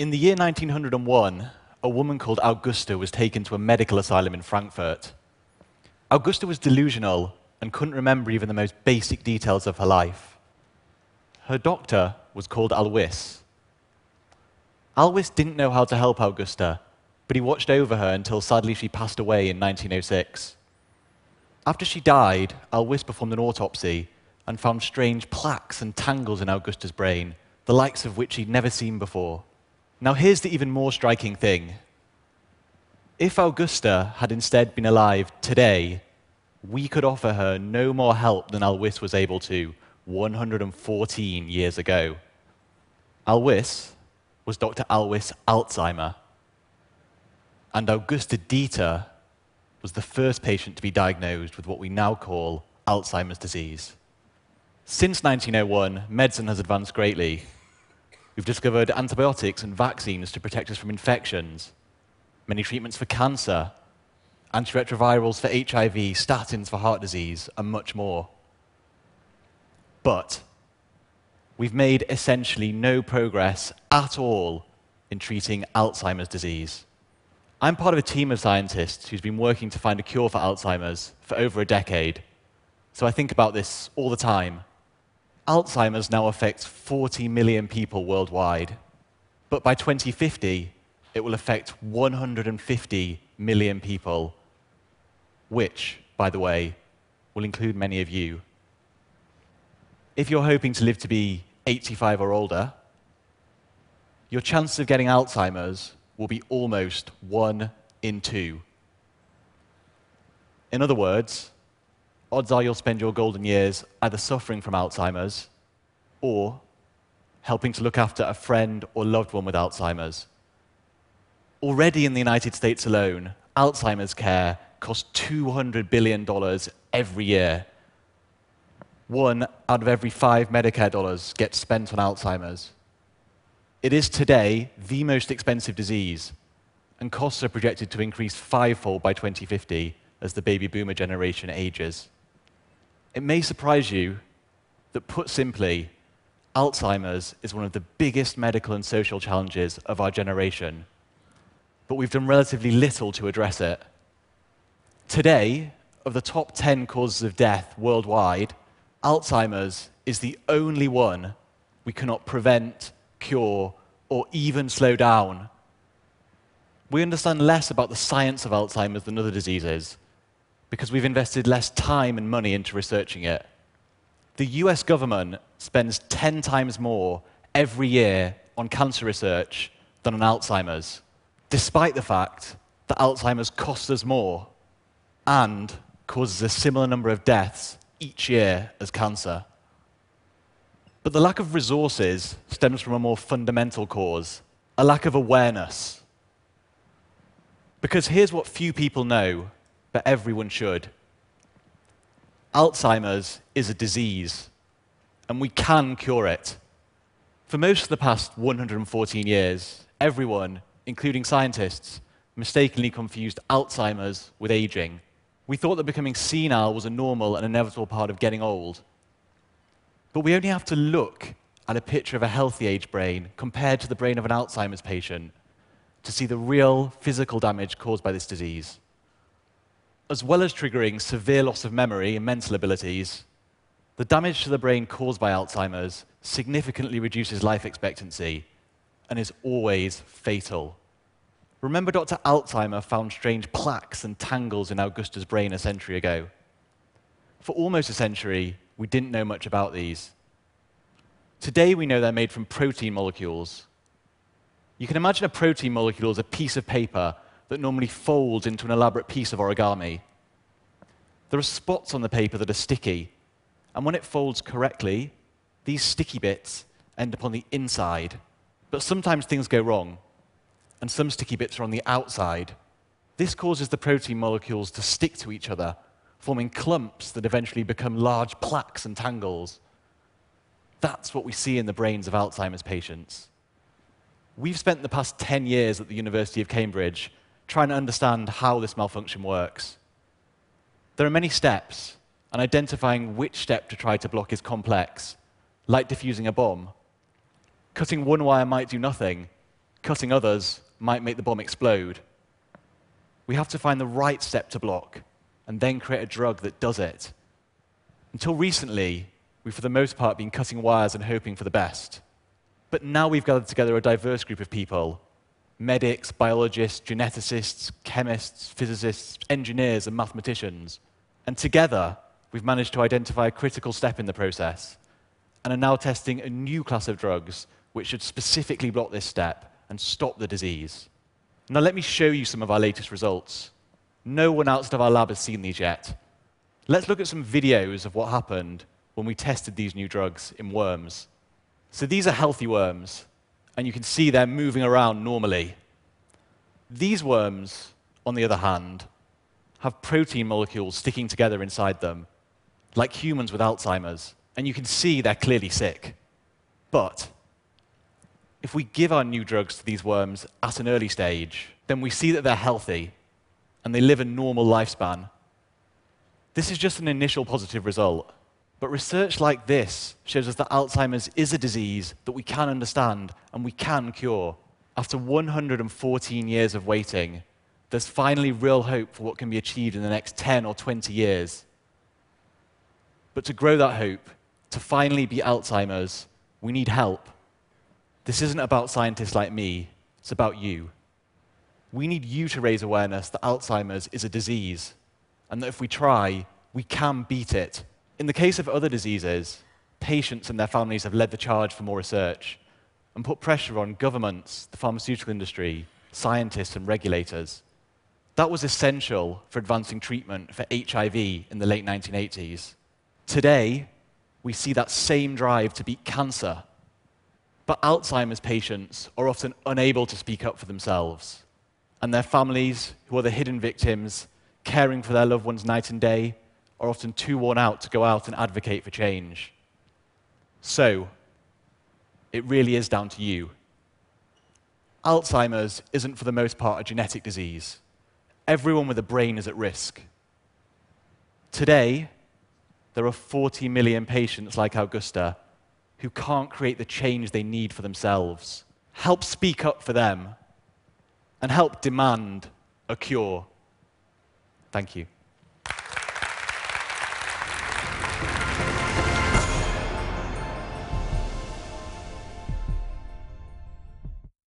In the year 1901, a woman called Auguste was taken to a medical asylum in Frankfurt. Auguste was delusional and couldn't remember even the most basic details of her life. Her doctor was called Alois. Alois didn't know how to help Auguste, but he watched over her until sadly she passed away in 1906. After she died, Alois performed an autopsy and found strange plaques and tangles in Auguste's brain, the likes of which he'd never seen before. Now, here's the even more striking thing. If Auguste had instead been alive today, we could offer her no more help than Alois was able to 114 years ago. Alois was Dr. Alois Alzheimer. And Auguste Deter was the first patient to be diagnosed with what we now call Alzheimer's disease. Since 1901, medicine has advanced greatly. We've discovered antibiotics and vaccines to protect us from infections, many treatments for cancer, antiretrovirals for HIV, statins for heart disease, and much more. But we've made essentially no progress at all in treating Alzheimer's disease. I'm part of a team of scientists who's been working to find a cure for Alzheimer's for over a decade. So I think about this all the time. Alzheimer's now affects 40 million people worldwide. But by 2050, it will affect 150 million people, which, by the way, will include many of you. If you're hoping to live to be 85 or older, your chances of getting Alzheimer's will be almost one in two. In other words, odds are you'll spend your golden years either suffering from Alzheimer's or helping to look after a friend or loved one with Alzheimer's. Already in the United States alone, Alzheimer's care costs $200 billion every year. One out of every five Medicare dollars gets spent on Alzheimer's. It is today the most expensive disease, and costs are projected to increase fivefold by 2050 as the baby boomer generation ages. It may surprise you that, put simply, Alzheimer's is one of the biggest medical and social challenges of our generation, but we've done relatively little to address it. Today, of the top 10 causes of death worldwide, Alzheimer's is the only one we cannot prevent cure, or even slow down. We understand less about the science of Alzheimer's than other diseases because we've invested less time and money into researching it. The US government spends 10 times more every year on cancer research than on Alzheimer's, despite the fact that Alzheimer's costs us more and causes a similar number of deaths each year as cancer. But the lack of resources stems from a more fundamental cause a lack of awareness. Because here's what few people know, but everyone should Alzheimer's is a disease, and we can cure it. For most of the past 114 years, everyone, including scientists, mistakenly confused Alzheimer's with aging. We thought that becoming senile was a normal and inevitable part of getting old. But we only have to look at a picture of a healthy age brain compared to the brain of an Alzheimer's patient to see the real physical damage caused by this disease. As well as triggering severe loss of memory and mental abilities, the damage to the brain caused by Alzheimer's significantly reduces life expectancy and is always fatal. Remember, Dr. Alzheimer found strange plaques and tangles in Auguste's brain a century ago. For almost a century, we didn't know much about these. Today, we know they're made from protein molecules. You can imagine a protein molecule as a piece of paper that normally folds into an elaborate piece of origami. There are spots on the paper that are sticky, and when it folds correctly, these sticky bits end up on the inside. But sometimes things go wrong, and some sticky bits are on the outside. This causes the protein molecules to stick to each other forming clumps that eventually become large plaques and tangles. That's what we see in the brains of Alzheimer's patients. We've spent the past 10 years at the University of Cambridge trying to understand how this malfunction works. There are many steps, and identifying which step to try to block is complex, like diffusing a bomb. Cutting one wire might do nothing, Cutting others might make the bomb explode. We have to find the right step to block and then create a drug that does it. Until recently, we've for the most part been cutting wires and hoping for the best. But now we've gathered together a diverse group of people medics, biologists, geneticists, chemists, physicists, engineers, and mathematicians. And together, we've managed to identify a critical step in the process and are now testing a new class of drugs which should specifically block this step and stop the disease. Now, let me show you some of our latest results. No one outside of our lab has seen these yet. Let's look at some videos of what happened when we tested these new drugs in worms. So these are healthy worms, and you can see they're moving around normally. These worms, on the other hand, have protein molecules sticking together inside them, like humans with Alzheimer's, and you can see they're clearly sick. But if we give our new drugs to these worms at an early stage, then we see that they're healthy and they live a normal lifespan. This is just an initial positive result. But research like this shows us that Alzheimer's is a disease that we can understand and we can cure. After 114 years of waiting, there's finally real hope for what can be achieved in the next 10 or 20 years. But to grow that hope, to finally beat Alzheimer's, we need help. This isn't about scientists like me, it's about you. We need you to raise awareness that Alzheimer's is a disease, and that if we try, we can beat it. In the case of other diseases, patients and their families have led the charge for more research and put pressure on governments, the pharmaceutical industry, scientists, and regulators. That was essential for advancing treatment for HIV in the late 1980s. Today, we see that same drive to beat cancer. But Alzheimer's patients are often unable to speak up for themselves. And their families, who are the hidden victims, caring for their loved ones night and day, are often too worn out to go out and advocate for change. So, it really is down to you. Alzheimer's isn't, for the most part, a genetic disease. Everyone with a brain is at risk. Today, there are 40 million patients like Auguste who can't create the change they need for themselves. Help speak up for them and help demand a cure. Thank you.